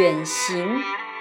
远行，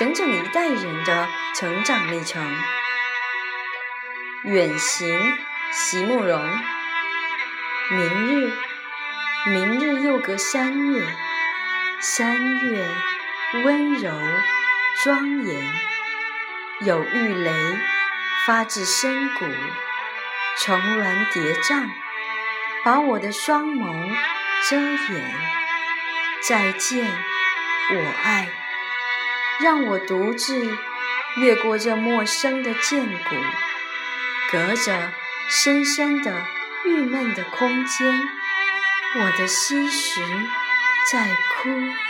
整整一代人的成长历程。远行，席慕容。明日，明日又隔三月，三月温柔庄严，有玉雷发自深谷，重峦叠嶂，把我的双眸遮掩。再见，我爱。让我独自越过这陌生的剑谷，隔着深深的郁闷的空间，我的心石在哭。